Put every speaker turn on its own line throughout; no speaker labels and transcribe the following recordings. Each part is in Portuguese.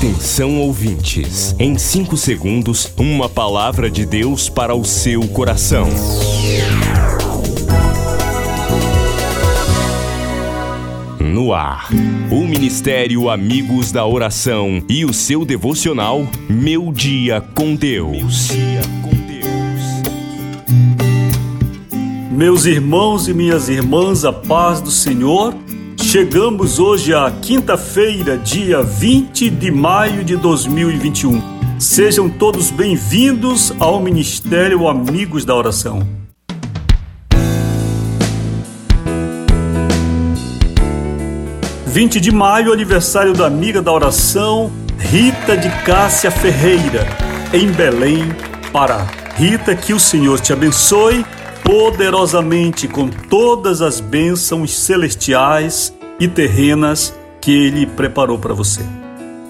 Atenção ouvintes, em 5 segundos, uma palavra de Deus para o seu coração. No ar, o Ministério Amigos da Oração e o seu devocional Meu Dia com Deus.
Meus irmãos e minhas irmãs, a paz do Senhor. Chegamos hoje à quinta-feira, dia 20 de maio de 2021. Sejam todos bem-vindos ao Ministério Amigos da Oração. Vinte de maio, aniversário da amiga da oração, Rita de Cássia Ferreira, em Belém, Pará. Rita, que o Senhor te abençoe poderosamente com todas as bênçãos celestiais e terrenas que ele preparou para você.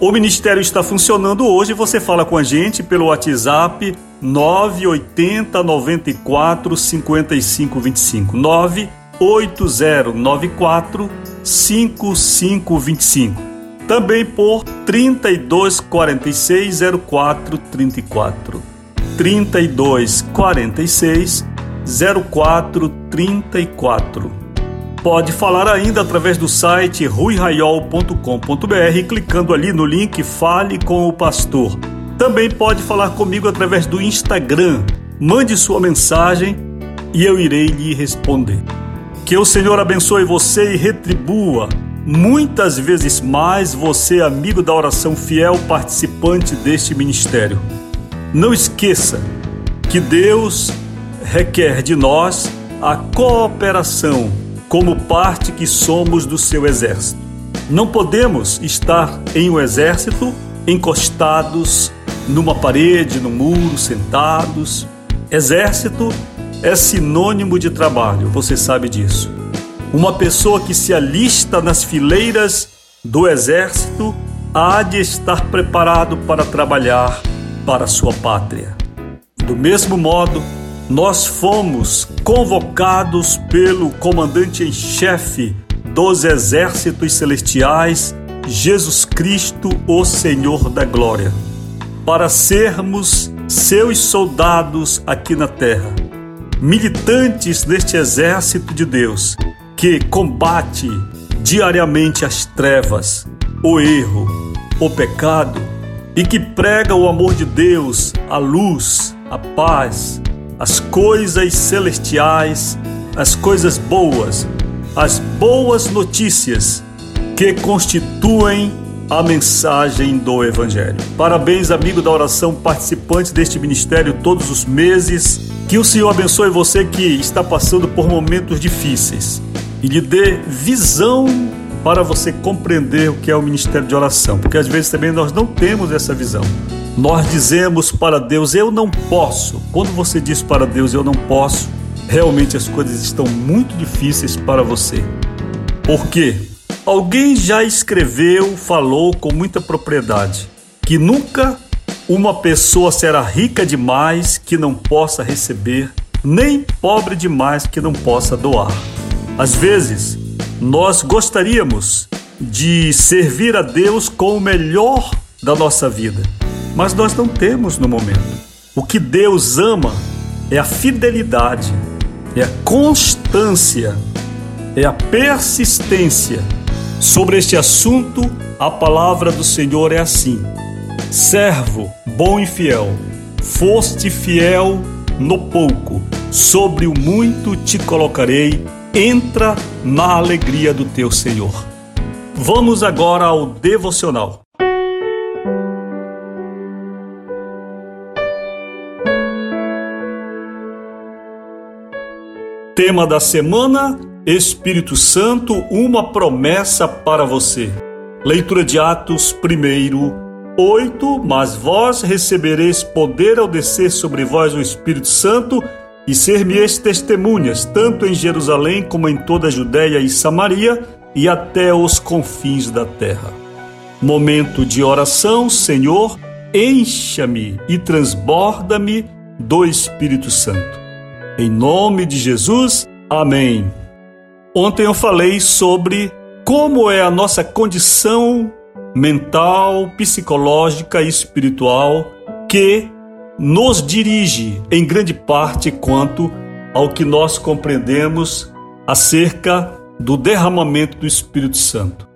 O ministério está funcionando hoje. Você fala com a gente pelo WhatsApp 980 94 55 25 98094 5525. Também por 3246 0434. 3246 0434. Pode falar ainda através do site ruiraiol.com.br, clicando ali no link Fale com o Pastor. Também pode falar comigo através do Instagram. Mande sua mensagem e eu irei lhe responder. Que o Senhor abençoe você e retribua muitas vezes mais você, amigo da oração fiel, participante deste ministério. Não esqueça que Deus requer de nós a cooperação como parte que somos do seu exército. Não podemos estar em um exército encostados numa parede, no muro, sentados. Exército é sinônimo de trabalho, você sabe disso. Uma pessoa que se alista nas fileiras do exército há de estar preparado para trabalhar para sua pátria. Do mesmo modo, nós fomos convocados pelo comandante em chefe dos exércitos celestiais, Jesus Cristo, o Senhor da Glória, para sermos seus soldados aqui na terra, militantes deste exército de Deus que combate diariamente as trevas, o erro, o pecado e que prega o amor de Deus, a luz, a paz, as coisas celestiais, as coisas boas, as boas notícias que constituem a mensagem do Evangelho. Parabéns, amigo da oração, participante deste ministério todos os meses. Que o Senhor abençoe você que está passando por momentos difíceis e lhe dê visão para você compreender o que é o ministério de oração, porque às vezes também nós não temos essa visão. Nós dizemos para Deus, eu não posso. Quando você diz para Deus, eu não posso, realmente as coisas estão muito difíceis para você. Por quê? Alguém já escreveu, falou com muita propriedade, que nunca uma pessoa será rica demais que não possa receber, nem pobre demais que não possa doar. Às vezes, nós gostaríamos de servir a Deus com o melhor da nossa vida mas nós não temos no momento. O que Deus ama é a fidelidade, é a constância, é a persistência. Sobre este assunto, a palavra do Senhor é assim: Servo bom e fiel, foste fiel no pouco, sobre o muito te colocarei, entra na alegria do teu Senhor. Vamos agora ao devocional. Tema da semana: Espírito Santo, uma promessa para você. Leitura de Atos 1, 8. Mas vós recebereis poder ao descer sobre vós o Espírito Santo e ser-me-eis testemunhas, tanto em Jerusalém como em toda a Judéia e Samaria e até os confins da terra. Momento de oração, Senhor, encha-me e transborda-me do Espírito Santo. Em nome de Jesus, amém. Ontem eu falei sobre como é a nossa condição mental, psicológica e espiritual que nos dirige em grande parte quanto ao que nós compreendemos acerca do derramamento do Espírito Santo.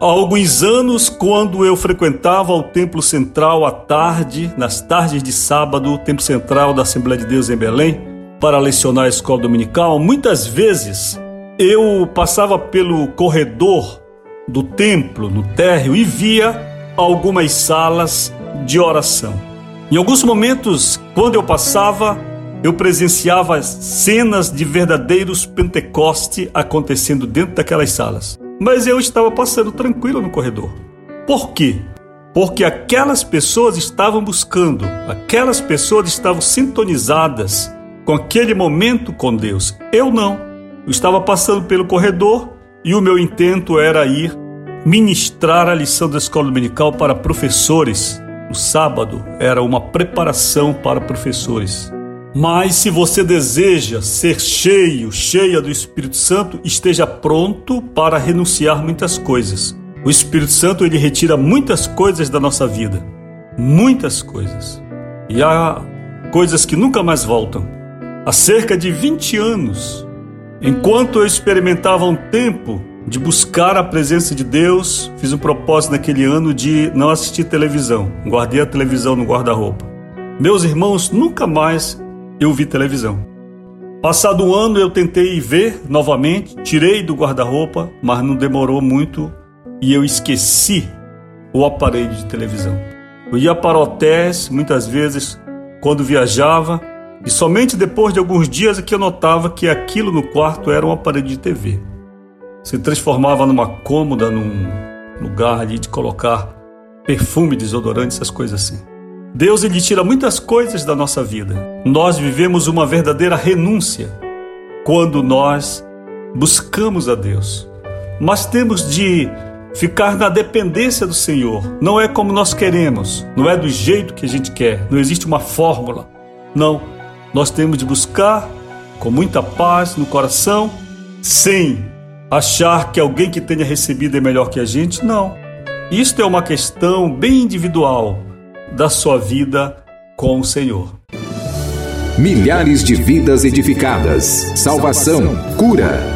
Há alguns anos, quando eu frequentava o Templo Central à tarde, nas tardes de sábado, o Templo Central da Assembleia de Deus em Belém, para lecionar a escola dominical, muitas vezes eu passava pelo corredor do templo, no térreo, e via algumas salas de oração. Em alguns momentos, quando eu passava, eu presenciava cenas de verdadeiros Pentecoste acontecendo dentro daquelas salas. Mas eu estava passando tranquilo no corredor. Por quê? Porque aquelas pessoas estavam buscando, aquelas pessoas estavam sintonizadas com aquele momento com Deus. Eu não. Eu estava passando pelo corredor e o meu intento era ir ministrar a lição da escola dominical para professores. No sábado era uma preparação para professores. Mas se você deseja ser cheio, cheia do Espírito Santo, esteja pronto para renunciar muitas coisas. O Espírito Santo ele retira muitas coisas da nossa vida, muitas coisas. E há coisas que nunca mais voltam. Há cerca de 20 anos, Enquanto eu experimentava um tempo de buscar a presença de Deus, fiz um propósito naquele ano de não assistir televisão. Guardei a televisão no guarda-roupa. Meus irmãos, nunca mais eu vi televisão. Passado um ano eu tentei ver novamente, tirei do guarda-roupa, mas não demorou muito e eu esqueci o aparelho de televisão. Eu ia para hotéis muitas vezes quando viajava e somente depois de alguns dias é que eu notava que aquilo no quarto era um aparelho de TV. Se transformava numa cômoda, num lugar ali de colocar perfume, desodorante, essas coisas assim. Deus ele tira muitas coisas da nossa vida. Nós vivemos uma verdadeira renúncia quando nós buscamos a Deus. Mas temos de ficar na dependência do Senhor. Não é como nós queremos, não é do jeito que a gente quer, não existe uma fórmula. Não, nós temos de buscar com muita paz no coração, sem achar que alguém que tenha recebido é melhor que a gente. Não. Isto é uma questão bem individual da sua vida com o Senhor.
Milhares de vidas edificadas, salvação, cura.